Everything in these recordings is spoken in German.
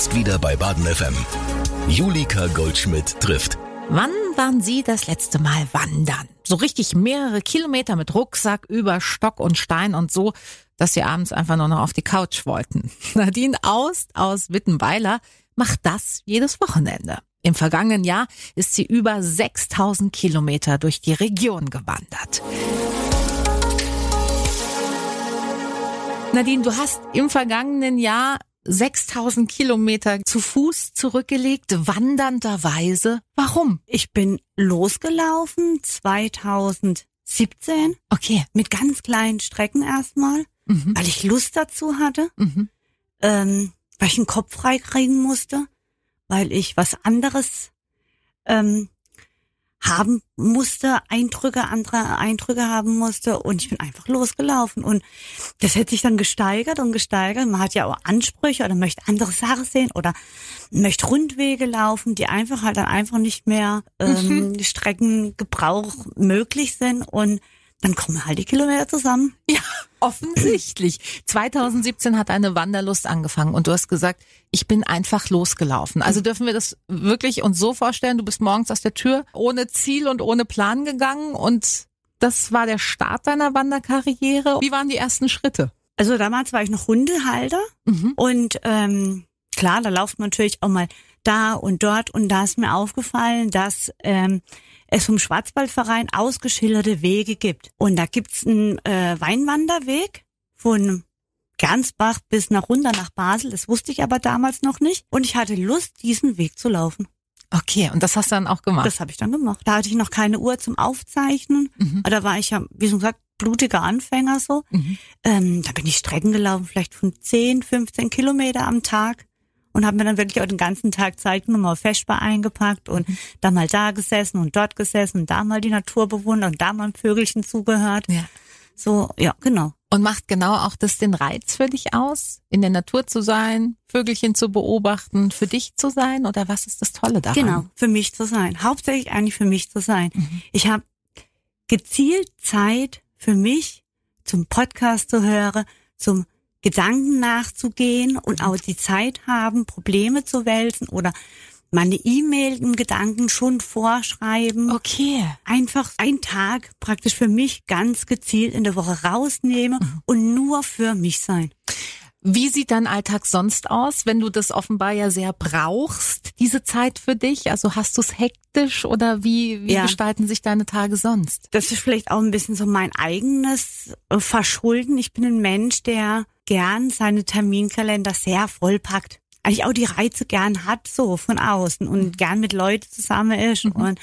Jetzt wieder bei Baden FM. Julika Goldschmidt trifft. Wann waren Sie das letzte Mal wandern? So richtig mehrere Kilometer mit Rucksack über Stock und Stein und so, dass Sie abends einfach nur noch auf die Couch wollten. Nadine Aust aus Wittenweiler macht das jedes Wochenende. Im vergangenen Jahr ist sie über 6000 Kilometer durch die Region gewandert. Nadine, du hast im vergangenen Jahr 6000 Kilometer zu Fuß zurückgelegt, wandernderweise. Warum? Ich bin losgelaufen 2017. Okay. Mit ganz kleinen Strecken erstmal, mhm. weil ich Lust dazu hatte, mhm. ähm, weil ich den Kopf frei kriegen musste, weil ich was anderes ähm, haben musste, Eindrücke, andere Eindrücke haben musste und ich bin einfach losgelaufen und das hat sich dann gesteigert und gesteigert. Man hat ja auch Ansprüche oder möchte andere Sachen sehen oder möchte Rundwege laufen, die einfach halt dann einfach nicht mehr ähm, mhm. Streckengebrauch möglich sind und dann kommen halt die Kilometer zusammen. Ja, offensichtlich. 2017 hat eine Wanderlust angefangen und du hast gesagt, ich bin einfach losgelaufen. Also dürfen wir das wirklich uns so vorstellen, du bist morgens aus der Tür ohne Ziel und ohne Plan gegangen und das war der Start deiner Wanderkarriere. Wie waren die ersten Schritte? Also damals war ich noch Hundehalter mhm. und ähm, klar, da lauft man natürlich auch mal da und dort und da ist mir aufgefallen, dass ähm, es vom Schwarzwaldverein ausgeschilderte Wege gibt. Und da gibt's einen äh, Weinwanderweg von Gernsbach bis nach runter nach Basel. Das wusste ich aber damals noch nicht. Und ich hatte Lust, diesen Weg zu laufen. Okay, und das hast du dann auch gemacht? Das habe ich dann gemacht. Da hatte ich noch keine Uhr zum Aufzeichnen. Mhm. Da war ich ja, wie schon gesagt, blutiger Anfänger so. Mhm. Ähm, da bin ich Strecken gelaufen, vielleicht von 10, 15 Kilometer am Tag und habe mir dann wirklich auch den ganzen Tag Zeit genommen, auf Feschbar eingepackt und mhm. da mal da gesessen und dort gesessen und da mal die Natur bewundert und da mal ein Vögelchen zugehört. Ja. So, ja, genau. Und macht genau auch das den Reiz für dich aus, in der Natur zu sein, Vögelchen zu beobachten, für dich zu sein oder was ist das Tolle daran? Genau, für mich zu sein. Hauptsächlich eigentlich für mich zu sein. Mhm. Ich habe gezielt Zeit für mich zum Podcast zu hören, zum Gedanken nachzugehen und auch die Zeit haben, Probleme zu wälzen oder meine E-Mail im Gedanken schon vorschreiben. Okay. Einfach einen Tag praktisch für mich ganz gezielt in der Woche rausnehmen mhm. und nur für mich sein. Wie sieht dein Alltag sonst aus, wenn du das offenbar ja sehr brauchst, diese Zeit für dich? Also hast du es hektisch oder wie, wie ja. gestalten sich deine Tage sonst? Das ist vielleicht auch ein bisschen so mein eigenes äh, Verschulden. Ich bin ein Mensch, der gern seine Terminkalender sehr vollpackt. Eigentlich auch die Reize gern hat, so von außen und mhm. gern mit Leuten zusammen ist. Mhm. Und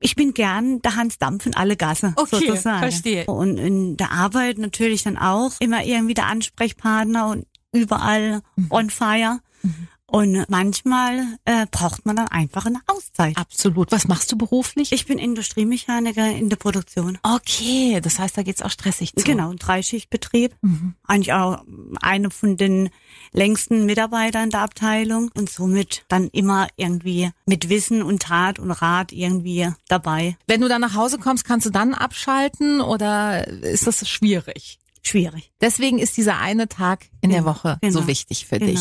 ich bin gern der Hans Dampf in alle Gasse, okay, sozusagen. verstehe. Und in der Arbeit natürlich dann auch immer irgendwie der Ansprechpartner und überall mhm. on fire. Mhm. Und manchmal äh, braucht man dann einfach eine Auszeit. Absolut. Was machst du beruflich? Ich bin Industriemechaniker in der Produktion. Okay, das heißt, da geht's auch stressig zu. Genau, ein Dreischichtbetrieb. Mhm. Eigentlich auch eine von den längsten Mitarbeitern der Abteilung und somit dann immer irgendwie mit Wissen und Tat und Rat irgendwie dabei. Wenn du dann nach Hause kommst, kannst du dann abschalten oder ist das schwierig? Schwierig. Deswegen ist dieser eine Tag in der Woche genau, so wichtig für genau. dich.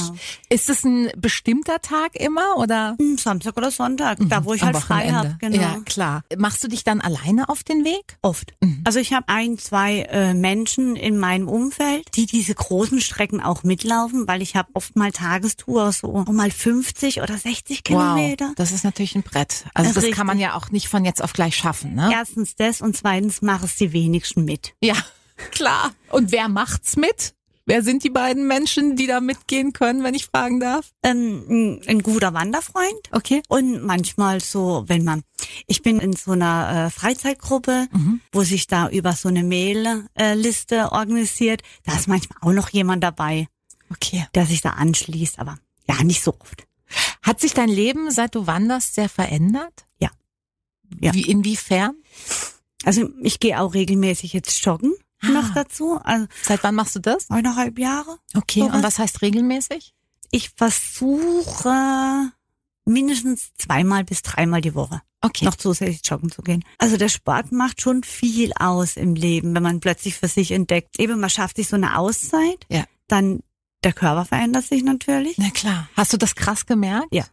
Ist es ein bestimmter Tag immer oder? Hm, Samstag oder Sonntag, mhm, da wo ich halt frei habe. Genau. Ja, klar. Machst du dich dann alleine auf den Weg? Oft. Mhm. Also ich habe ein, zwei äh, Menschen in meinem Umfeld, die diese großen Strecken auch mitlaufen, weil ich habe oft mal Tagestour, so mal 50 oder 60 Kilometer. Wow, das ist natürlich ein Brett. Also das, das kann man ja auch nicht von jetzt auf gleich schaffen. Ne? Erstens das und zweitens mache es die wenigsten mit. Ja. Klar. Und wer macht's mit? Wer sind die beiden Menschen, die da mitgehen können, wenn ich fragen darf? Ähm, ein guter Wanderfreund. Okay. Und manchmal so, wenn man, ich bin in so einer äh, Freizeitgruppe, mhm. wo sich da über so eine Mail-Liste äh, organisiert. Da ist manchmal auch noch jemand dabei. Okay. Der sich da anschließt, aber ja, nicht so oft. Hat sich dein Leben, seit du wanderst, sehr verändert? Ja. ja. Wie, inwiefern? Also ich gehe auch regelmäßig jetzt joggen ah. noch dazu. Also Seit wann machst du das? Eineinhalb Jahre. Okay, sowas. und was heißt regelmäßig? Ich versuche mindestens zweimal bis dreimal die Woche okay. noch zusätzlich joggen zu gehen. Also der Sport macht schon viel aus im Leben, wenn man plötzlich für sich entdeckt. Eben, man schafft sich so eine Auszeit, ja. dann der Körper verändert sich natürlich. Na klar. Hast du das krass gemerkt? Ja.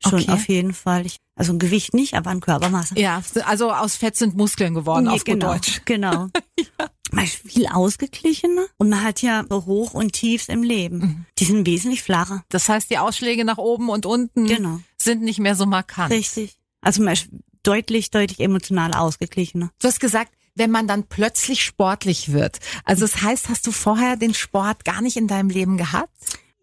Schon Okay. auf jeden Fall. Ich, also ein Gewicht nicht, aber an Körpermasse. Ja, also aus Fett sind Muskeln geworden, Nee, auf gut genau, Deutsch. Genau. Man ist viel ausgeglichener und man hat ja Hoch und Tiefs im Leben. Mhm. Die sind wesentlich flacher. Das heißt, die Ausschläge nach oben und unten Genau. sind nicht mehr so markant. Richtig. Also man ist deutlich, deutlich emotional ausgeglichener. Du hast gesagt, wenn man dann plötzlich sportlich wird. Also das heißt, hast du vorher den Sport gar nicht in deinem Leben gehabt?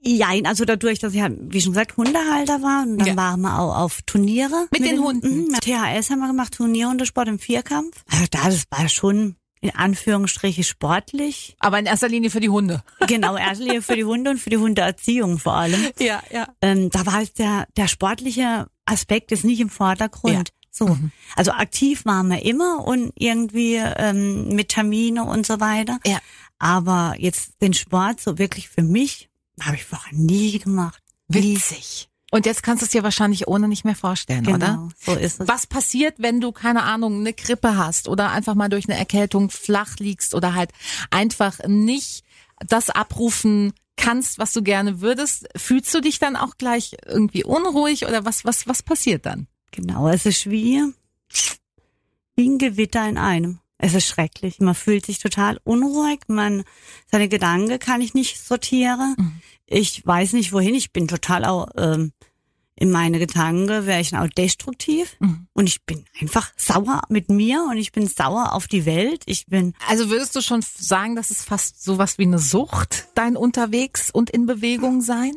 Jein, also dadurch, dass ich, ja, wie schon gesagt, Hundehalter war und dann Ja. waren wir auch auf Turniere. Mit den Hunden? Mhm, mit THS haben wir gemacht, Turnierhundesport im Vierkampf. Also da, das war schon in Anführungsstriche sportlich. Aber in erster Linie für die Hunde. Genau, erst Linie für die Hunde und für die Hundeerziehung vor allem. Ja, ja. Ähm, da war halt der, der sportliche Aspekt ist nicht im Vordergrund. Ja. So. Also aktiv waren wir immer und irgendwie ähm, mit Termine und so weiter. Ja. Aber jetzt den Sport so wirklich für mich habe ich vorher nie gemacht. Witzig. Und jetzt kannst du es dir wahrscheinlich ohne nicht mehr vorstellen, Genau, oder? so ist es. Was passiert, wenn du, keine Ahnung, eine Grippe hast oder einfach mal durch eine Erkältung flach liegst oder halt einfach nicht das abrufen kannst, was du gerne würdest? Fühlst du dich dann auch gleich irgendwie unruhig oder was, was, was passiert dann? Genau, es ist wie, wie ein Gewitter in einem. Es ist schrecklich. Man fühlt sich total unruhig. Man, seine Gedanken kann ich nicht sortieren. Mhm. Ich weiß nicht wohin. Ich bin total auch, ähm, in meine Gedanken wäre ich auch destruktiv. Mhm. Und ich bin einfach sauer mit mir und ich bin sauer auf die Welt. Ich bin, Also würdest du schon sagen, dass es fast sowas wie eine Sucht, dein unterwegs und in Bewegung sein?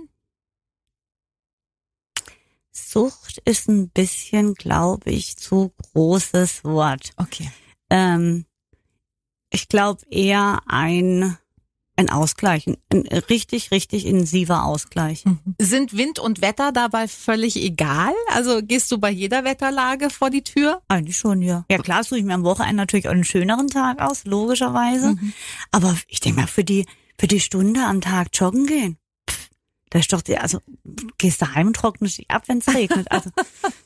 Sucht ist ein bisschen, glaube ich, zu großes Wort. Okay. Ähm, ich glaube eher ein, ein Ausgleich, ein, ein richtig, richtig intensiver Ausgleich. Sind Wind und Wetter dabei völlig egal? Also gehst du bei jeder Wetterlage vor die Tür? Eigentlich schon, ja. Ja klar suche ich mir am Wochenende natürlich auch einen schöneren Tag aus, logischerweise. Aber ich denke mal, für die, für die Stunde am Tag joggen gehen, das ist doch die, also gehst daheim und trocknest dich ab, wenn es regnet. Also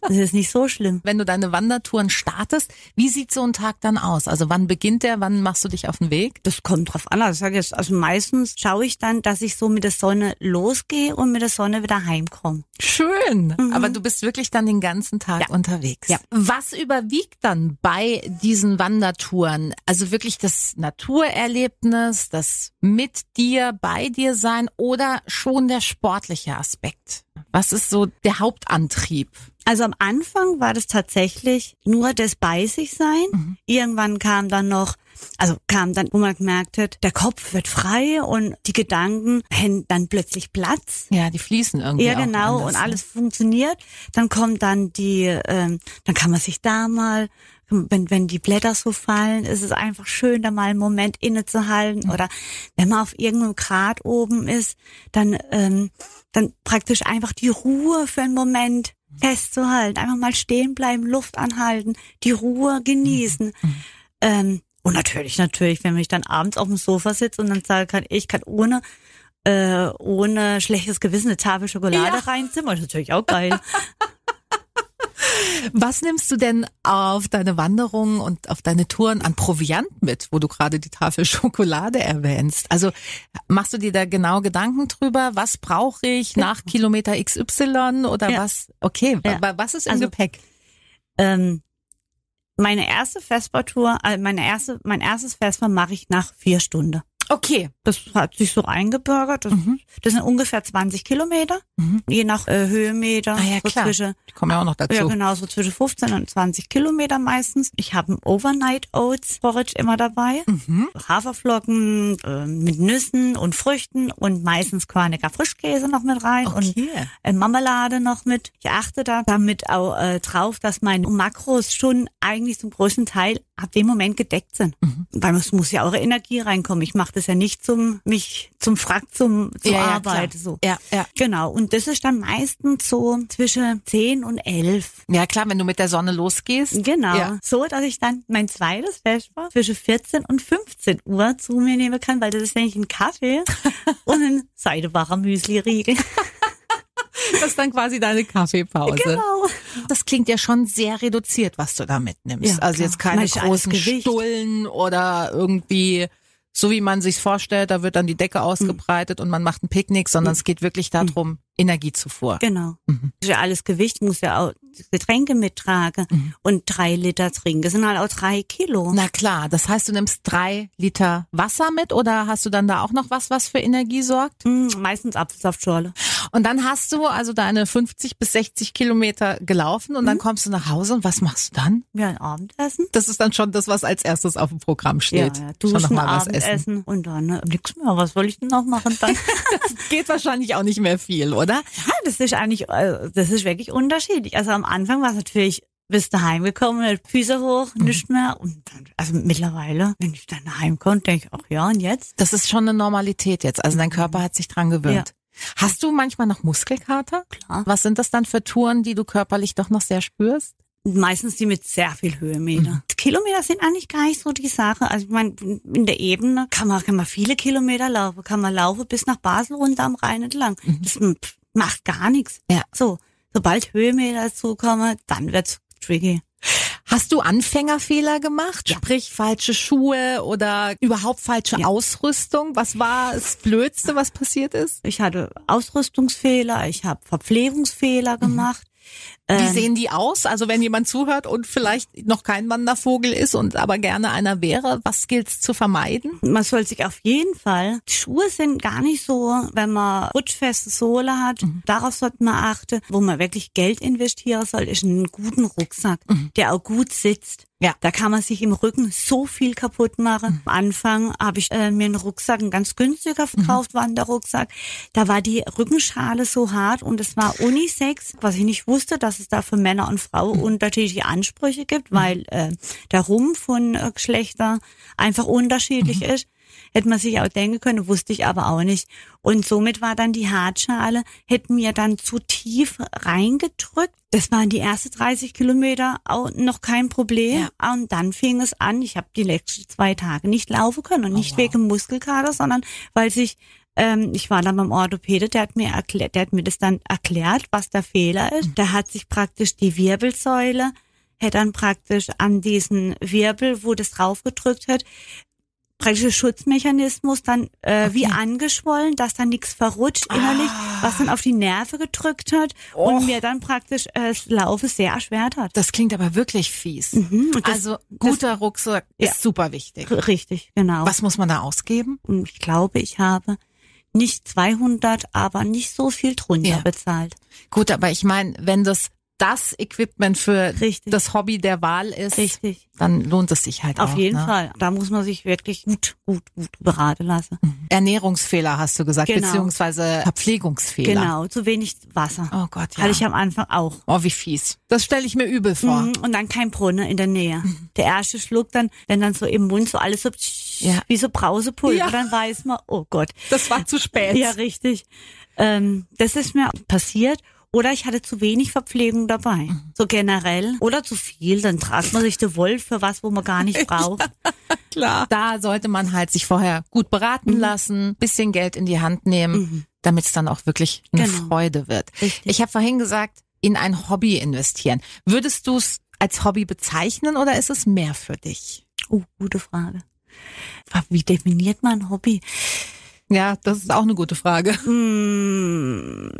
das ist nicht so schlimm. Wenn du deine Wandertouren startest, wie sieht so ein Tag dann aus? Also wann beginnt der? Wann machst du dich auf den Weg? Das kommt drauf an. Also, ich sag jetzt, also meistens schaue ich dann, dass ich so mit der Sonne losgehe und mit der Sonne wieder heimkomme. Schön. Aber du bist wirklich dann den ganzen Tag Ja. unterwegs. Ja. Was überwiegt dann bei diesen Wandertouren? Also wirklich das Naturerlebnis, das mit dir, bei dir sein oder schon der sportliche Aspekt? Was ist so der Hauptantrieb? Also am Anfang war das tatsächlich nur das bei sich sein. Irgendwann kam dann noch, also kam dann, wo man gemerkt hat, der Kopf wird frei und die Gedanken hätten dann plötzlich Platz. Ja, die fließen irgendwie. Ja, genau, anders, und ne? alles funktioniert. Dann kommt dann die, ähm, dann kann man sich da mal, wenn, wenn die Blätter so fallen, ist es einfach schön, da mal einen Moment innezuhalten. Oder wenn man auf irgendeinem Grat oben ist, dann, ähm, dann praktisch einfach die Ruhe für einen Moment festzuhalten. Einfach mal stehen bleiben, Luft anhalten, die Ruhe genießen. Ähm, und natürlich, natürlich, wenn ich dann abends auf dem Sofa sitze und dann sagen kann, ich kann ohne äh, ohne schlechtes Gewissen eine Tafel Schokolade Ja. reinzimmern, ist natürlich auch geil. Was nimmst du denn auf deine Wanderungen und auf deine Touren an Proviant mit, wo du gerade die Tafel Schokolade erwähnst? Also machst du dir da genau Gedanken drüber? Was brauche ich nach Kilometer XY oder Ja. was? Okay, Ja. wa- was ist im Also- Gepäck? ähm, meine erste Vespertour, äh, meine erste, mein erstes Vesper mache ich nach vier Stunden. Okay. Das hat sich so eingebürgert. Das, das sind ungefähr 20 Kilometer, Mhm. je nach äh, Höhenmeter. Ah ja, so klar. Zwischen, Die kommen ja auch noch dazu. ja, genau, so zwischen 15 und 20 Kilometer meistens. Ich habe ein Overnight Oats Porridge immer dabei. Mhm. Haferflocken äh, mit Nüssen und Früchten und meistens Quanecker Frischkäse noch mit rein und Okay. äh, Marmelade noch mit. Ich achte da damit auch äh, drauf, dass meine Makros schon eigentlich zum größten Teil ab dem Moment gedeckt sind. Mhm. Weil es muss ja eure Energie reinkommen. Ich mache das ja nicht zum mich zum Frack zum zur Ja, ja, Arbeit klar. so. Ja, ja. Genau. Und das ist dann meistens so zwischen 10 und 11. Ja, klar, wenn du mit der Sonne losgehst. Genau. Ja. So, dass ich dann mein zweites Vesper zwischen 14 und 15 Uhr zu mir nehmen kann, weil das ist nämlich ein Kaffee und ein Seidebacher Müsli-Riegel. Das ist dann quasi deine Kaffeepause. genau. Das klingt ja schon sehr reduziert, was du da mitnimmst. Ja, also klar. jetzt keine Man ist alles großen. Stullen oder irgendwie so wie man sich's vorstellt, da wird dann die Decke ausgebreitet und man macht ein Picknick, sondern es geht wirklich darum, Energiezufuhr. Genau. Das ist ja alles Gewicht, muss ja auch Getränke mittragen und drei Liter trinken. Das sind halt auch drei Kilo. Na klar, das heißt, du nimmst drei Liter Wasser mit oder hast du dann da auch noch was, was für Energie sorgt? Hm, meistens Apfelsaftschorle. Und dann hast du also deine 50 bis 60 Kilometer gelaufen und dann kommst du nach Hause und was machst du dann? Ja, ein Abendessen. Das ist dann schon das, was als erstes auf dem Programm steht. Ja, ja, schon noch duschen, mal was Abendessen essen. und dann ne, nix mehr. Was soll ich denn noch machen dann? Geht wahrscheinlich auch nicht mehr viel, oder? Ja, das ist eigentlich, äh, das ist wirklich unterschiedlich. Also am Anfang war es natürlich, bist du heimgekommen, Füße hoch, Mhm. nichts mehr. Und dann, also mittlerweile, wenn ich dann heimkomme, denke ich, ach ja, und jetzt? Das ist schon eine Normalität jetzt. Also dein Körper hat sich dran gewöhnt. Hast du manchmal noch Muskelkater? Klar. Was sind das dann für Touren, die du körperlich doch noch sehr spürst? Meistens die mit sehr viel Höhenmeter. Mhm. Kilometer sind eigentlich gar nicht so die Sache. Also ich meine, in der Ebene kann man, kann man viele Kilometer laufen. Kann man laufen bis nach Basel runter am Rhein entlang. Das pff, macht gar nichts. Mhm. Ja. So, sobald Höhenmeter dazukommen, dann wird's tricky. Hast du Anfängerfehler gemacht? Sprich, falsche Schuhe oder überhaupt falsche Ja. Ausrüstung? Was war das Blödste, was passiert ist? Ich hatte Ausrüstungsfehler, ich habe Verpflegungsfehler gemacht. Wie Ähm, sehen die aus? Also wenn jemand zuhört und vielleicht noch kein Wandervogel ist und aber gerne einer wäre, was gilt's zu vermeiden? Man soll sich auf jeden Fall, die Schuhe sind gar nicht so, wenn man rutschfeste Sohle hat, darauf sollte man achten. Wo man wirklich Geld investieren soll, ist einen guten Rucksack, der auch gut sitzt. Ja. Da kann man sich im Rücken so viel kaputt machen. Am Anfang habe ich äh, mir einen Rucksack, einen ganz günstiger verkauft, Wanderrucksack. Da war die Rückenschale so hart und es war Unisex, was ich nicht wusste, dass es da für Männer und Frauen unterschiedliche Ansprüche gibt, weil äh, der Rumpf von äh, Geschlechter einfach unterschiedlich ist. Hätte man sich auch denken können, wusste ich aber auch nicht. Und somit war dann die Hartschale, hätte mir dann zu tief reingedrückt. Das waren die ersten 30 Kilometer auch noch kein Problem. Und dann fing es an, ich habe die letzten zwei Tage nicht laufen können. Und nicht wegen Muskelkater, sondern weil sich ähm, ich war dann beim Orthopäde, der hat mir erklärt, der hat mir das dann erklärt, was der Fehler ist. Der hat sich praktisch die Wirbelsäule, hat dann praktisch an diesen Wirbel, wo das draufgedrückt hat, praktisch der Schutzmechanismus dann äh, wie angeschwollen, dass dann nichts verrutscht innerlich, was dann auf die Nerven gedrückt hat und mir dann praktisch äh, das Laufen sehr erschwert hat. Das klingt aber wirklich fies. Mhm, das- also guter Rucksack Ja. ist super wichtig. Richtig, genau. Was muss man da ausgeben? Ich glaube, ich habe nicht 200, aber nicht so viel drunter Ja. bezahlt. Gut, aber ich meine, wenn das das Equipment für Richtig. das Hobby der Wahl ist, Richtig. dann lohnt es sich halt Auf auch. jeden ne? Fall. Da muss man sich wirklich gut, gut, gut beraten lassen. Ernährungsfehler hast du gesagt, Genau. beziehungsweise Verpflegungsfehler. Genau, zu wenig Wasser. Oh Gott, ja. Hatte ich am Anfang auch. oh, wie fies. Das stelle ich mir übel vor. Mhm, Und dann kein Brunnen in der Nähe. Der erste Schluck dann, wenn dann so im Mund so alles so Ja. wie so Brausepulver, Ja. dann weiß man, oh Gott. Das war zu spät. Ja, richtig. Ähm, das ist mir passiert. Oder ich hatte zu wenig Verpflegung dabei. Mhm. So generell. Oder zu viel. Dann tragt man sich den Wolf für was, wo man gar nicht braucht. Klar. Da sollte man halt sich vorher gut Mhm. beraten lassen, bisschen Geld in die Hand nehmen, damit es dann auch wirklich eine Genau. Freude wird. Richtig. Ich habe vorhin gesagt, in ein Hobby investieren. Würdest du es als Hobby bezeichnen oder ist es mehr für dich? Oh, gute Frage. Wie definiert man ein Hobby? Ja, das ist auch eine gute Frage. Hm,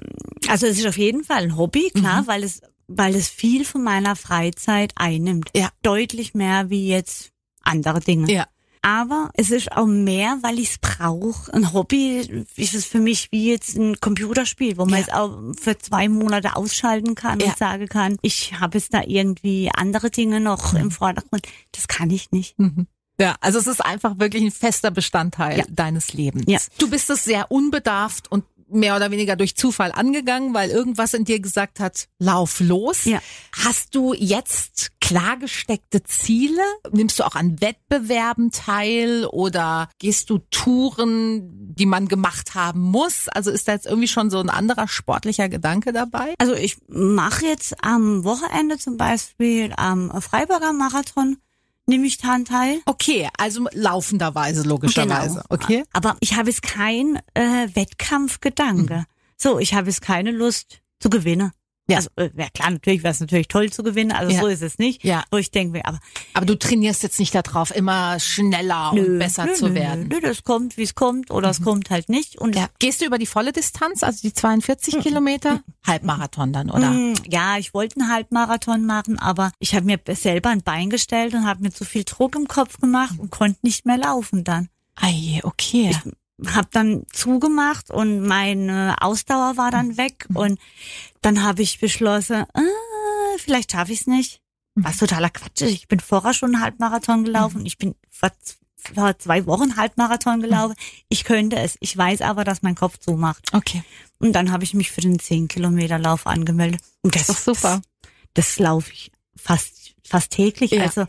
Also es ist auf jeden Fall ein Hobby, klar, weil es weil es viel von meiner Freizeit einnimmt. Ja. Deutlich mehr wie jetzt andere Dinge. Ja. Aber es ist auch mehr, weil ich es brauche. Ein Hobby ist es für mich wie jetzt ein Computerspiel, wo man Ja. jetzt auch für zwei Monate ausschalten kann Ja. und sagen kann, ich habe jetzt da irgendwie andere Dinge noch im Vordergrund. Das kann ich nicht. Ja, also es ist einfach wirklich ein fester Bestandteil Ja. deines Lebens. Ja. Du bist es sehr unbedarft und mehr oder weniger durch Zufall angegangen, weil irgendwas in dir gesagt hat, lauf los. Ja. Hast du jetzt klar gesteckte Ziele? Nimmst du auch an Wettbewerben teil oder gehst du Touren, die man gemacht haben muss? Also ist da jetzt irgendwie schon so ein anderer sportlicher Gedanke dabei? Also ich mache jetzt am Wochenende zum Beispiel am Freiburger Marathon nehme ich daran teil. Okay, also laufenderweise logischerweise. Genau. Okay. Aber ich habe jetzt kein äh, Wettkampfgedanke. So, ich habe jetzt keine Lust zu gewinnen. Ja. Also, äh, ja klar, natürlich wäre es natürlich toll zu gewinnen, also Ja. so ist es nicht. Ja. Wo ich denke, aber Aber du trainierst jetzt nicht darauf, immer schneller und besser nö, zu nö, werden. Mhm. Nö, das kommt, wie es kommt, oder es kommt halt nicht. Und Ja. Gehst du über die volle Distanz, also die 42 Kilometer? Halbmarathon dann, oder? Mm, Ja, ich wollte einen Halbmarathon machen, aber ich habe mir selber ein Bein gestellt und habe mir zu viel Druck im Kopf gemacht und konnte nicht mehr laufen dann. Ei, okay. Hab dann zugemacht und meine Ausdauer war dann weg und dann habe ich beschlossen, äh, vielleicht schaffe ich es nicht. Was totaler Quatsch ist. Ich bin vorher schon einen Halbmarathon gelaufen. Ich bin vor, vor zwei Wochen Halbmarathon gelaufen. Ich könnte es. Ich weiß aber, dass mein Kopf zumacht. Okay. Und dann habe ich mich für den 10 Kilometer Lauf angemeldet. Und das Ist doch super. Das, das laufe ich fast fast täglich. Ja. Also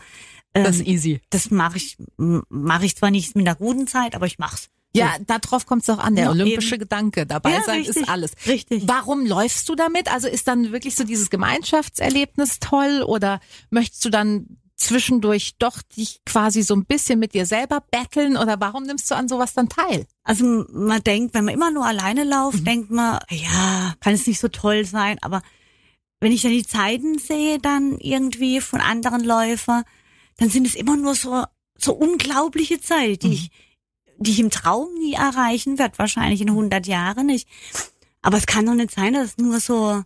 ähm, Das das, ist easy. mache ich mache ich zwar nicht mit einer guten Zeit, aber ich mach's. Ja, darauf kommt es auch an. Der Ja, olympische eben. Gedanke. Dabei Ja, sein richtig. ist alles. Richtig. Warum läufst du damit? Also ist dann wirklich so dieses Gemeinschaftserlebnis toll oder möchtest du dann zwischendurch doch dich quasi so ein bisschen mit dir selber betteln oder warum nimmst du an sowas dann teil? Also man denkt, wenn man immer nur alleine läuft, Mhm. denkt man, ja, kann es nicht so toll sein. Aber wenn ich dann die Zeiten sehe, dann irgendwie von anderen Läufern, dann sind es immer nur so so unglaubliche Zeiten, die Mhm. ich die ich im Traum nie erreichen werde, wahrscheinlich in 100 Jahren nicht. Aber es kann doch nicht sein, dass es nur so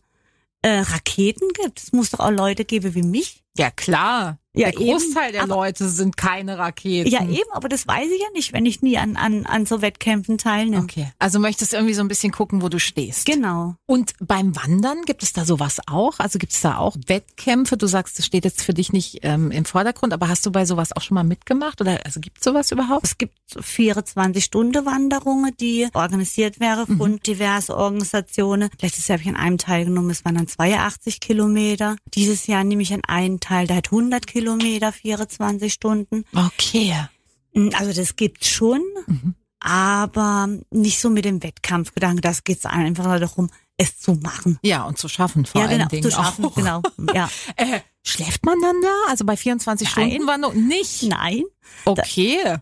äh, Raketen gibt. Es muss doch auch Leute geben wie mich. Ja klar. Ja, der Großteil eben, der aber- Leute sind keine Raketen. Ja, eben, aber das weiß ich ja nicht, wenn ich nie an, an, an so Wettkämpfen teilnehme. Okay. Also möchtest irgendwie so ein bisschen gucken, wo du stehst. Genau. Und beim Wandern gibt es da sowas auch? Also gibt es da auch Wettkämpfe? Du sagst, das steht jetzt für dich nicht ähm, im Vordergrund, aber hast du bei sowas auch schon mal mitgemacht? Oder also gibt es sowas überhaupt? Es gibt 24-Stunden-Wanderungen, die organisiert werden von diversen Organisationen. Letztes Jahr habe ich an einem teilgenommen, es waren dann 82 Kilometer. Dieses Jahr nehme ich an einen teil, der hat 100 Kilometer, 24 Stunden. Okay. Also das gibt's schon, aber nicht so mit dem Wettkampfgedanken. Das geht's einfach nur darum, es zu machen. Ja, und zu schaffen vor ja, allen genau, Dingen zu schaffen, auch. genau. Ja. Äh, schläft man dann da? Also bei 24 Nein. Stunden Wanderung? Nicht. Nein, Okay.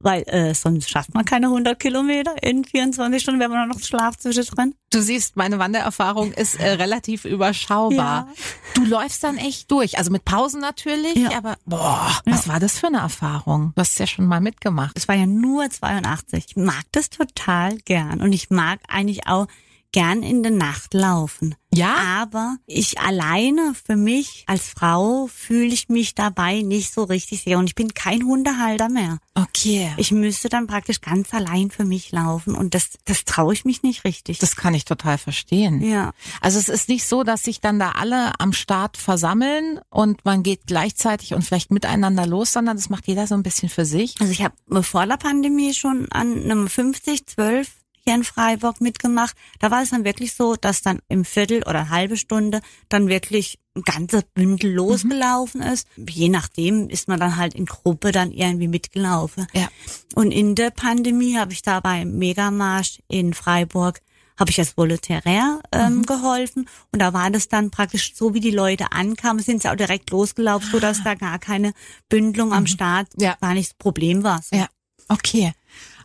Weil äh, sonst schafft man keine 100 Kilometer in 24 Stunden, wenn man noch Schlaf zwischendrin. Du siehst, meine Wandererfahrung ist äh, relativ überschaubar. Ja. Du läufst dann echt durch. Also mit Pausen natürlich, Ja. aber boah, was war das für eine Erfahrung? Du hast es ja schon mal mitgemacht. Es war ja nur 82. Ich mag das total gern und ich mag eigentlich auch gern in der Nacht laufen. Ja? Aber ich alleine für mich als Frau fühle ich mich dabei nicht so richtig sicher und ich bin kein Hundehalter mehr. Okay. Ich müsste dann praktisch ganz allein für mich laufen und das, das traue ich mich nicht richtig. Das kann ich total verstehen. ja. Also es ist nicht so, dass sich dann da alle am Start versammeln und man geht gleichzeitig und vielleicht miteinander los, sondern das macht jeder so ein bisschen für sich. Also ich habe vor der Pandemie schon an einem 50, 12 hier in Freiburg mitgemacht. Da war es dann wirklich so, dass dann im Viertel oder halbe Stunde dann wirklich ein ganzes Bündel losgelaufen ist. Je nachdem ist man dann halt in Gruppe dann irgendwie mitgelaufen. Ja. Und in der Pandemie habe ich da beim Megamarsch in Freiburg habe ich als Volontär ähm, geholfen und da war das dann praktisch so, wie die Leute ankamen, sind sie auch direkt losgelaufen, so dass da gar keine Bündelung am Start Ja. gar nicht das Problem war. Ja, okay.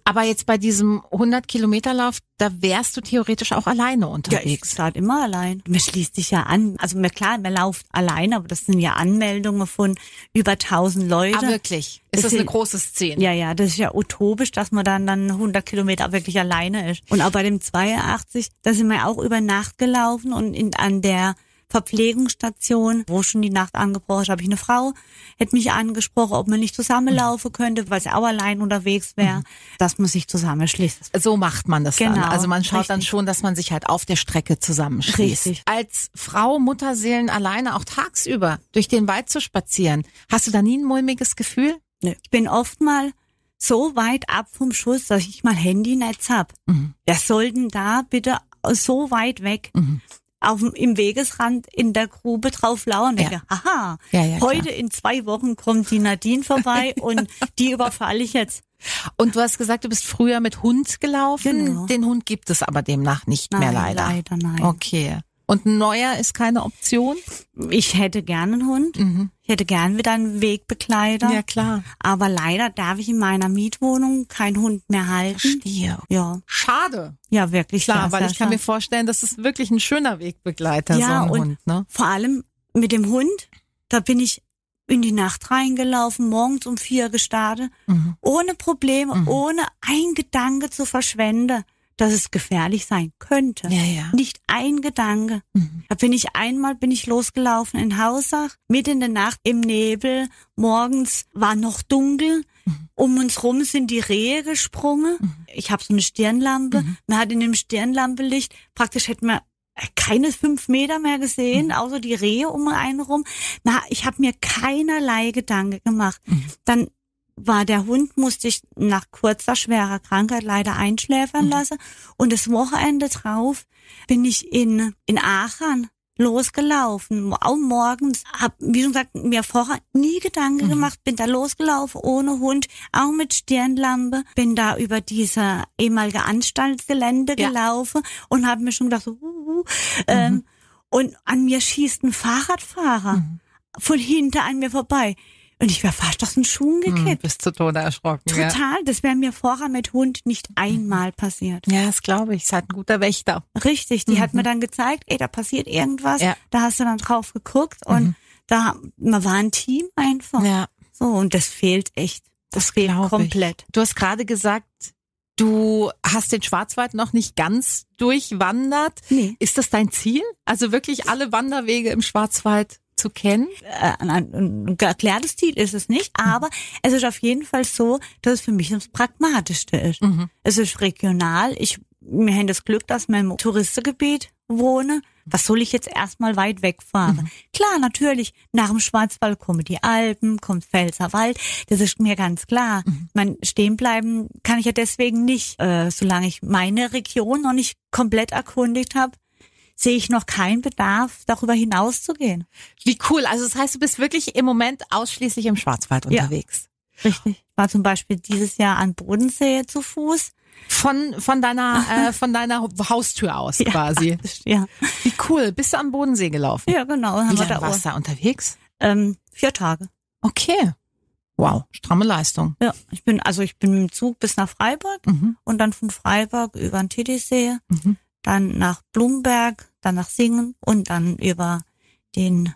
Aber jetzt bei diesem 100 Kilometer Lauf, da wärst du theoretisch auch alleine Ja, ich unterwegs. starte immer allein. Man schließt sich ja an. Also mir klar, man läuft allein, aber das sind ja Anmeldungen von über 1000 Leute. ah, wirklich? Ist das Das eine sind- große Szene? Ja, ja, das ist ja utopisch, dass man dann dann 100 Kilometer wirklich alleine ist. Und auch bei dem 82, da sind wir auch über Nacht gelaufen und in, an der Verpflegungsstation, wo schon die Nacht angebrochen ist, habe ich eine Frau, hätte mich angesprochen, ob man nicht zusammenlaufen könnte, weil sie auch allein unterwegs wäre, dass man sich zusammenschließt. So macht man das dann. Genau, Also man schaut dann richtig. schon, dass man sich halt auf der Strecke zusammenschließt. Richtig. Als Frau Mutterseelen alleine auch tagsüber durch den Wald zu spazieren, hast du da nie ein mulmiges Gefühl? Nö. Ich bin oft mal so weit ab vom Schuss, dass ich mal Handynetz hab. Mhm. Wer soll denn da bitte so weit weg Mhm. Auf im Wegesrand in der Grube drauf lauern? Ja. Aha, Ja, ja, heute in zwei Wochen kommt die Nadine vorbei und die überfalle ich jetzt. Und du hast gesagt, du bist früher mit Hund gelaufen. Genau. Den Hund gibt es aber demnach nicht mehr Nein, leider. leider nein. Okay. Und ein neuer ist keine Option? Ich hätte gerne einen Hund. Mhm. Ich hätte gern wieder einen Wegbegleiter. Ja, klar. Aber leider darf ich in meiner Mietwohnung keinen Hund mehr halten. Verstehe. Ja, Schade. ja, wirklich. Klar, weil ich kann mir schade. vorstellen, das ist wirklich ein schöner Wegbegleiter, Ja, so ein und- Hund, ne? Vor allem mit dem Hund, da bin ich in die Nacht reingelaufen, morgens um vier gestartet, Mhm. ohne Probleme, ohne ein Gedanke zu verschwenden, dass es gefährlich sein könnte. Ja, ja. Nicht ein Gedanke. Mhm. Da bin ich einmal bin ich losgelaufen in Hausach, mitten in der Nacht im Nebel. Morgens war noch dunkel. Mhm. Um uns rum sind die Rehe gesprungen. Ich habe so eine Stirnlampe. Mhm. Man hat in dem Stirnlampelicht praktisch hätte man keine fünf Meter mehr Mhm. gesehen, außer die Rehe um einen rum. Na, ich habe mir keinerlei Gedanke gemacht. Mhm. Dann war der Hund, musste ich nach kurzer, schwerer Krankheit leider einschläfern lassen. Und das Wochenende drauf bin ich in, in Aachen losgelaufen, auch morgens, hab, wie schon gesagt, mir vorher nie Gedanken gemacht, bin da losgelaufen ohne Hund, auch mit Stirnlampe, bin da über diese ehemalige Anstaltsgelände Ja. gelaufen und habe mir schon gedacht, so, uh, uh, ähm, und an mir schießt ein Fahrradfahrer von hinter an mir vorbei. Und ich wäre fast aus den Schuhen Mhm, gekippt. bist zu Tode erschrocken. Ja. Total, das wäre mir vorher mit Hund nicht einmal passiert. ja, das glaube ich. Ist halt ein guter Wächter. Richtig, die hat mir dann gezeigt, ey, da passiert irgendwas. Ja. Da hast du dann drauf geguckt und da, man war ein Team einfach. Ja, So, und das fehlt echt. Das, fehlt glaub ich. komplett. Du hast gerade gesagt, du hast den Schwarzwald noch nicht ganz durchwandert. Nee. Ist das dein Ziel? Also wirklich alle Wanderwege im Schwarzwald zu kennen? Äh, ein, ein erklärtes Ziel ist es nicht, aber es ist auf jeden Fall so, dass es für mich das Pragmatischste ist. Mhm. Es ist regional. Ich, wir haben das Glück, dass wir im Touristengebiet wohne. Was soll ich jetzt erstmal weit wegfahren? Klar, natürlich, nach dem Schwarzwald kommen die Alpen, kommt Pfälzerwald. Das ist mir ganz klar. Man stehen bleiben kann ich ja deswegen nicht, äh, solange ich meine Region noch nicht komplett erkundigt habe, sehe ich noch keinen Bedarf, darüber hinaus zu gehen. Wie cool. Also das heißt, du bist wirklich im Moment ausschließlich im Schwarzwald Ja. unterwegs. Richtig. Ich war zum Beispiel dieses Jahr an Bodensee zu Fuß. Von, von deiner, äh, von deiner Haustür aus quasi. Ja, Wie cool. Bist du am Bodensee gelaufen? ja genau. Wie lange da warst du da unterwegs? ähm, vier Tage. Okay. Wow. Stramme Leistung. Ja, ich bin, also ich bin dem Zug bis nach Freiburg Mhm. und dann von Freiburg über den Titisee, Mhm. Dann nach Blumberg, dann nach Singen und dann über den,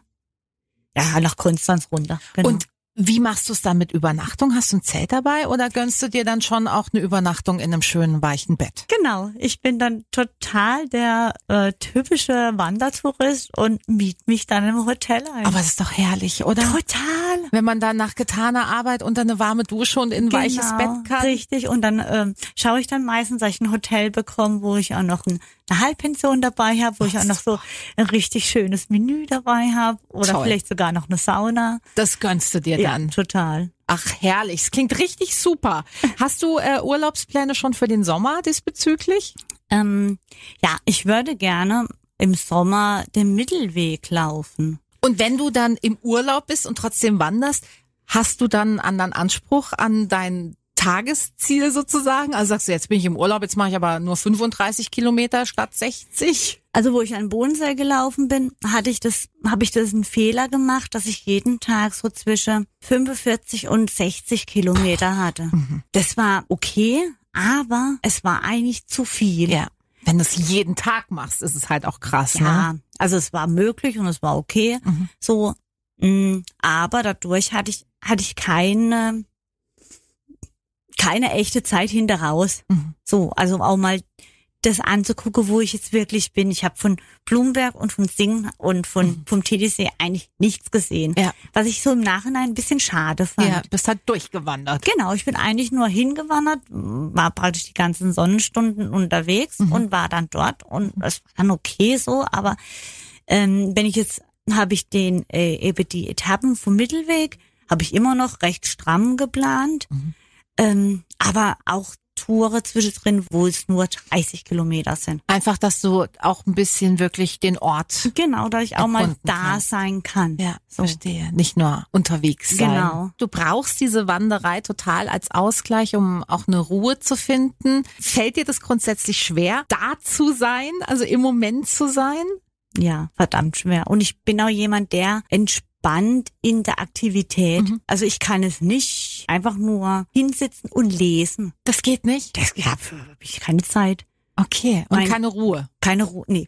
ja, nach Konstanz runter. Genau. Und wie machst du es dann mit Übernachtung? Hast du ein Zelt dabei oder gönnst du dir dann schon auch eine Übernachtung in einem schönen weichen Bett? Genau, ich bin dann total der äh, typische Wandertourist und miet mich dann im Hotel ein. Aber es ist doch herrlich, oder? total. Wenn man dann nach getaner Arbeit unter eine warme Dusche und in ein weiches Genau, Bett kann. Richtig, und dann ähm, schaue ich dann meistens, dass ich ein Hotel bekomme, wo ich auch noch ein, eine Halbpension dabei habe, wo ich auch noch so ein richtig schönes Menü dabei habe oder Toll. vielleicht sogar noch eine Sauna. Das gönnst du dir Ja, dann. total. Ach, herrlich. Es klingt richtig super. Hast du äh, Urlaubspläne schon für den Sommer diesbezüglich? Ähm, ja, ich würde gerne im Sommer den Mittelweg laufen. Und wenn du dann im Urlaub bist und trotzdem wanderst, hast du dann einen anderen Anspruch an dein Tagesziel sozusagen? Also sagst du, jetzt bin ich im Urlaub, jetzt mache ich aber nur 35 Kilometer statt 60? Also wo ich an den Bodensee gelaufen bin, hatte ich das, habe ich das einen Fehler gemacht, dass ich jeden Tag so zwischen 45 und 60 Kilometer hatte. Das war okay, aber es war eigentlich zu viel. Ja. Wenn du es jeden Tag machst, ist es halt auch krass, Ja, ne? also es war möglich und es war okay. Mhm. So, mh, aber dadurch hatte ich hatte ich keine keine echte Zeit hinter raus. Mhm. So, also auch mal das anzugucken, wo ich jetzt wirklich bin. Ich habe von Blumberg und von Singen und von vom TDC eigentlich nichts gesehen. Mhm. Ja. Was ich so im Nachhinein ein bisschen schade fand. Ja, bist halt durchgewandert. Genau, ich bin eigentlich nur hingewandert, war praktisch die ganzen Sonnenstunden unterwegs Mhm. und war dann dort und es war dann okay so, aber ähm, wenn ich jetzt habe ich den äh, eben die Etappen vom Mittelweg habe ich immer noch recht stramm geplant, Mhm. Ähm, aber auch Touren zwischendrin, wo es nur 30 Kilometer sind. Einfach, dass du auch ein bisschen wirklich den Ort. Genau, dass ich auch mal da kannst. sein kann. Ja, so. verstehe. Nicht nur unterwegs sein. Genau. Du brauchst diese Wanderei total als Ausgleich, um auch eine Ruhe zu finden. Fällt dir das grundsätzlich schwer, da zu sein, also im Moment zu sein? Ja, verdammt schwer. Und ich bin auch jemand, der entspannt entspannt in der Aktivität. Mhm. Also ich kann es nicht einfach nur hinsitzen und lesen. Das geht nicht? Das ja, habe ich keine Zeit. Okay, und mein, keine Ruhe. Keine Ruhe, nee.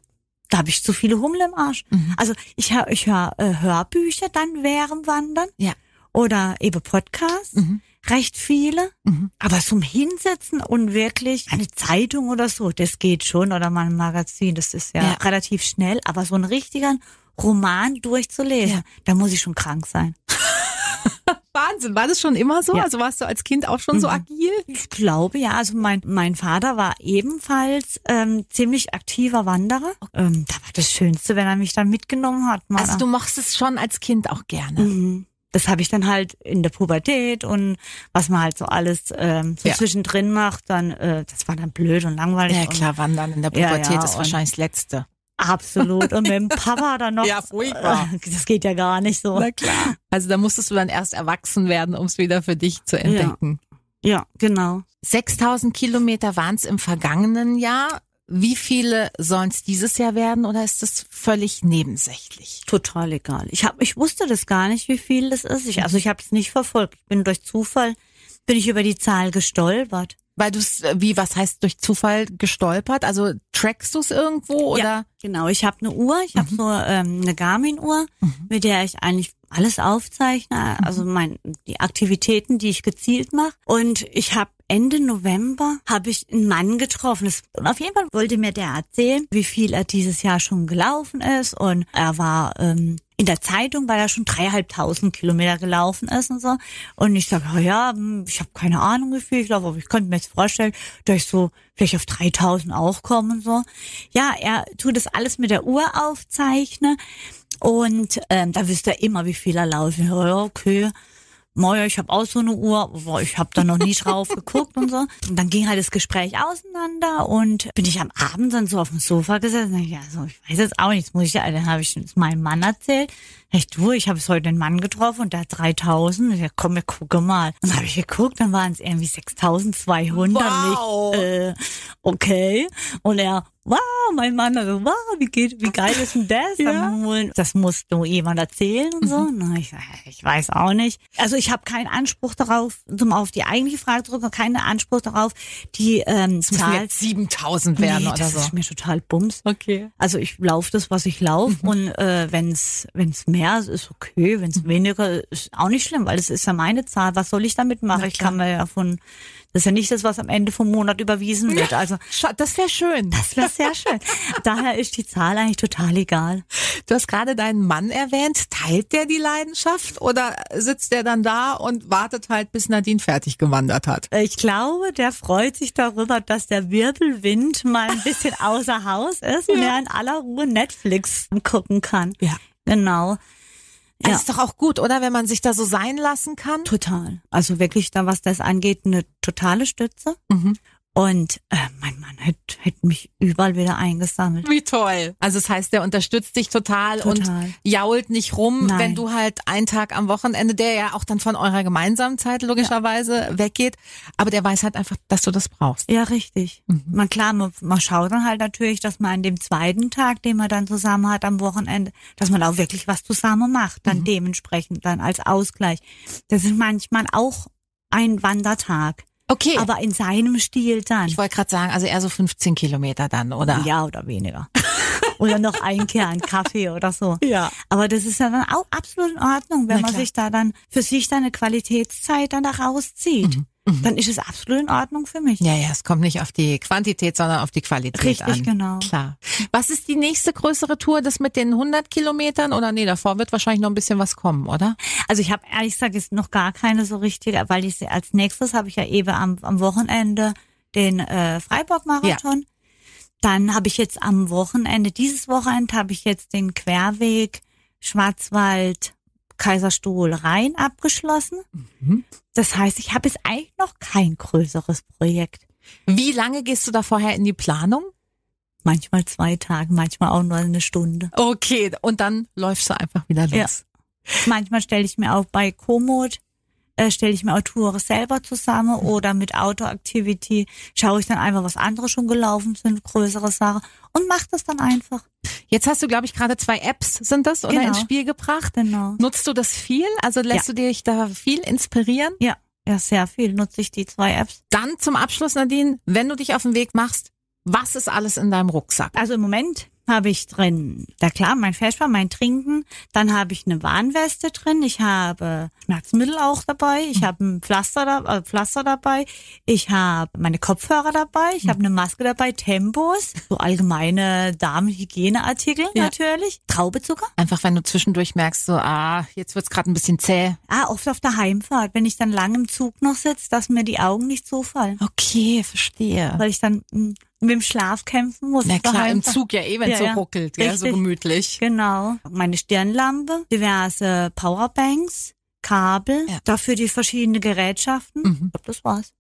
Da habe ich zu viele Hummel im Arsch. Mhm. Also ich höre ich hör, äh, Hörbücher dann während Wandern. Ja. Oder eben Podcasts. Mhm. Recht viele. Mhm. Aber zum Hinsetzen und wirklich eine Zeitung oder so, das geht schon. Oder mal ein Magazin, das ist ja, ja. relativ schnell. Aber so einen richtigen Roman durchzulesen, ja. da muss ich schon krank sein. Wahnsinn, war das schon immer so? Ja. Also warst du als Kind auch schon mhm. so agil? Ich glaube ja. Also mein, mein Vater war ebenfalls ähm, ziemlich aktiver Wanderer. Ähm, da war das Schönste, wenn er mich dann mitgenommen hat. Mal. Also du machst es schon als Kind auch gerne. Mhm. Das habe ich dann halt in der Pubertät und was man halt so alles ähm, so ja. zwischendrin macht, dann äh, das war dann blöd und langweilig. Ja klar, Wandern in der Pubertät ja, ist wahrscheinlich das Letzte. Absolut. Und mit dem Papa dann noch. Ja, furchtbar. Das geht ja gar nicht so. Na klar. Also da musstest du dann erst erwachsen werden, um es wieder für dich zu entdecken. Ja, ja genau. 6000 Kilometer waren es im vergangenen Jahr. Wie viele sollen es dieses Jahr werden oder ist das völlig nebensächlich? Total egal. Ich hab, ich wusste das gar nicht, wie viel das ist. Ich, also ich habe es nicht verfolgt. Ich bin durch Zufall bin ich über die Zahl gestolpert. Weil du es, wie, was heißt durch Zufall gestolpert? Also trackst du es irgendwo oder? Ja, genau, ich habe eine Uhr, ich mhm. habe so ähm, eine Garmin-Uhr, mhm. mit der ich eigentlich alles aufzeichne, mhm. also mein die Aktivitäten, die ich gezielt mache. Und ich habe Ende November habe ich einen Mann getroffen. Und auf jeden Fall wollte mir der erzählen, wie viel er dieses Jahr schon gelaufen ist. Und er war ähm, in der Zeitung, weil er schon dreieinhalbtausend Kilometer gelaufen ist und so. Und ich sage, ja, hm, ich habe keine Ahnung, wie viel ich laufe, aber ich könnte mir jetzt vorstellen, dass ich so vielleicht auf 3000 auch komme und so. Ja, er tut das alles mit der Uhr aufzeichnen und ähm, da wisst er immer, wie viel er laufen. Ja, okay. Moja, ich habe auch so eine Uhr, aber ich habe da noch nie drauf geguckt und so. Und dann ging halt das Gespräch auseinander und bin ich am Abend dann so auf dem Sofa gesessen. Und ich, ja, so, ich weiß jetzt auch nichts, muss ich ja, dann habe ich es meinem Mann erzählt. Echt, du, ich habe es heute einen Mann getroffen und der hat 3000. Ja, komm, wir gucken mal. Und dann habe ich geguckt, dann waren es irgendwie 6200. Wow. Ich, äh, okay. Und er, wow, mein Mann, also, wow, wie geht, wie geil ist denn das? Ja. Das musst du jemand erzählen und so. Mhm. Ich, ich weiß auch nicht. Also ich habe keinen Anspruch darauf, um auf die eigentliche Frage drücken, keinen Anspruch darauf, die ähm, Zahl jetzt 7000 werden nee, oder das so. Das ist mir total bums. Okay. Also ich laufe das, was ich laufe mhm. und äh, wenn's wenn's mehr ist, ist okay. Wenn's mhm. weniger ist auch nicht schlimm, weil es ist ja meine Zahl. Was soll ich damit machen? Ich kann mir ja von das ist ja nicht das, was am Ende vom Monat überwiesen wird. Also das wäre schön. Das wäre sehr schön. Daher ist die Zahl eigentlich total egal. Du hast gerade deinen Mann erwähnt. Teilt der die Leidenschaft oder sitzt der dann da und wartet halt, bis Nadine fertig gewandert hat? Ich glaube, der freut sich darüber, dass der Wirbelwind mal ein bisschen außer Haus ist ja. und er in aller Ruhe Netflix gucken kann. Ja. Genau. Ja. Ist doch auch gut, oder? Wenn man sich da so sein lassen kann. Total. Also wirklich da, was das angeht, eine totale Stütze. Mhm. Und äh, mein Mann hätte hätt mich überall wieder eingesammelt. Wie toll. Also das heißt, der unterstützt dich total, total. und jault nicht rum, Nein. wenn du halt einen Tag am Wochenende, der ja auch dann von eurer gemeinsamen Zeit logischerweise ja. weggeht, aber der weiß halt einfach, dass du das brauchst. Ja, richtig. Mhm. Man klar, man, man schaut dann halt natürlich, dass man an dem zweiten Tag, den man dann zusammen hat am Wochenende, dass man auch wirklich was zusammen macht, dann mhm. dementsprechend dann als Ausgleich. Das ist manchmal auch ein Wandertag. Okay. Aber in seinem Stil dann. Ich wollte gerade sagen, also eher so 15 Kilometer dann, oder? Ja, oder weniger. oder noch ein Kern Kaffee oder so. Ja. Aber das ist ja dann auch absolut in Ordnung, wenn man sich da dann für sich dann eine Qualitätszeit dann da rauszieht. Mhm. Mhm. Dann ist es absolut in Ordnung für mich. Ja, ja, es kommt nicht auf die Quantität, sondern auf die Qualität Richtig, an. Richtig, genau. Klar. Was ist die nächste größere Tour, das mit den 100 Kilometern? Oder nee, davor wird wahrscheinlich noch ein bisschen was kommen, oder? Also ich habe ehrlich gesagt ist noch gar keine so richtige, weil ich als nächstes habe ich ja eben am, am Wochenende den äh, Freiburg-Marathon. Ja. Dann habe ich jetzt am Wochenende, dieses Wochenende habe ich jetzt den Querweg Schwarzwald Kaiserstuhl Rhein abgeschlossen. Mhm. Das heißt, ich habe jetzt eigentlich noch kein größeres Projekt. Wie lange gehst du da vorher in die Planung? Manchmal zwei Tage, manchmal auch nur eine Stunde. Okay, und dann läufst du einfach wieder los. Ja. Manchmal stelle ich mir auch bei Komoot äh, stelle ich mir auch Touren selber zusammen oder mit Outdoor-Activity schaue ich dann einfach, was andere schon gelaufen sind, größere Sachen und mache das dann einfach. Jetzt hast du, glaube ich, gerade zwei Apps, sind das, oder Genau. ins Spiel gebracht. Genau. Nutzt du das viel? Also lässt Ja. du dich da viel inspirieren? Ja, ja, sehr viel nutze ich die zwei Apps. Dann zum Abschluss, Nadine, wenn du dich auf den Weg machst, was ist alles in deinem Rucksack? Also im Moment habe ich drin, da klar, mein Feschbar, mein Trinken. Dann habe ich eine Warnweste drin. Ich habe Schmerzmittel auch dabei. Ich habe ein Pflaster, da, äh, Pflaster dabei. Ich habe meine Kopfhörer dabei. Ich habe eine Maske dabei. Tempos. So allgemeine Damenhygieneartikel Ja. natürlich. Traubezucker. Einfach, wenn du zwischendurch merkst, so, ah, jetzt wird's gerade ein bisschen zäh. Ah, oft auf der Heimfahrt, wenn ich dann lang im Zug noch sitze, dass mir die Augen nicht zufallen. Okay, verstehe. Weil ich dann mm, mit dem Schlaf kämpfen muss. Na der klar, im. Zug ja eh, wenn Ja, so ja. ruckelt, gell, so gemütlich. Genau. Meine Stirnlampe, diverse Powerbanks, Kabel, Ja. dafür die verschiedenen Gerätschaften. Mhm. Ich glaube, das war's.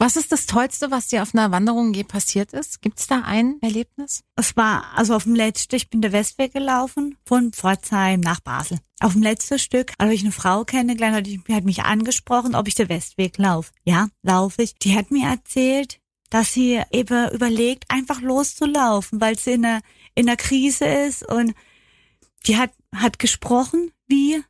Was ist das Tollste, was dir auf einer Wanderung je passiert ist? Gibt's da ein Erlebnis? Es war also auf dem letzten, ich bin der Westweg gelaufen, von Pforzheim nach Basel. Auf dem letzten Stück habe ich eine Frau kennengelernt, die hat mich angesprochen, ob ich den Westweg laufe. Ja, laufe ich. Die hat mir erzählt, dass sie eben überlegt, einfach loszulaufen, weil sie in einer, in einer Krise ist und die hat, hat gesprochen wie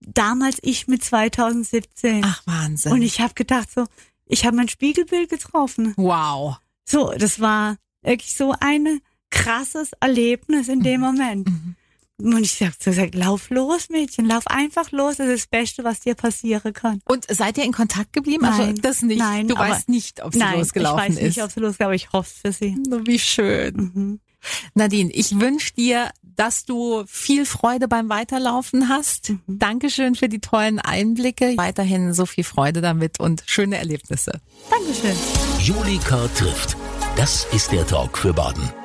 damals ich mit 2017. Ach, Wahnsinn. und ich habe gedacht so, ich habe mein Spiegelbild getroffen. wow. So, das war wirklich so ein krasses Erlebnis in dem Moment. Mhm. Und ich habe so gesagt, lauf los, Mädchen, lauf einfach los. Das ist das Beste, was dir passieren kann. Und seid ihr in Kontakt geblieben? also Nein, das nicht. nein, du weißt nicht, ob sie Nein, losgelaufen ich weiß nicht, ist. ob sie losgelaufen aber ich hoffe für sie. Wie schön. Mhm. Nadine, ich wünsche dir, dass du viel Freude beim Weiterlaufen hast. Mhm. Dankeschön für die tollen Einblicke. Weiterhin so viel Freude damit und schöne Erlebnisse. Dankeschön. Julika trifft. Das ist der Talk für Baden.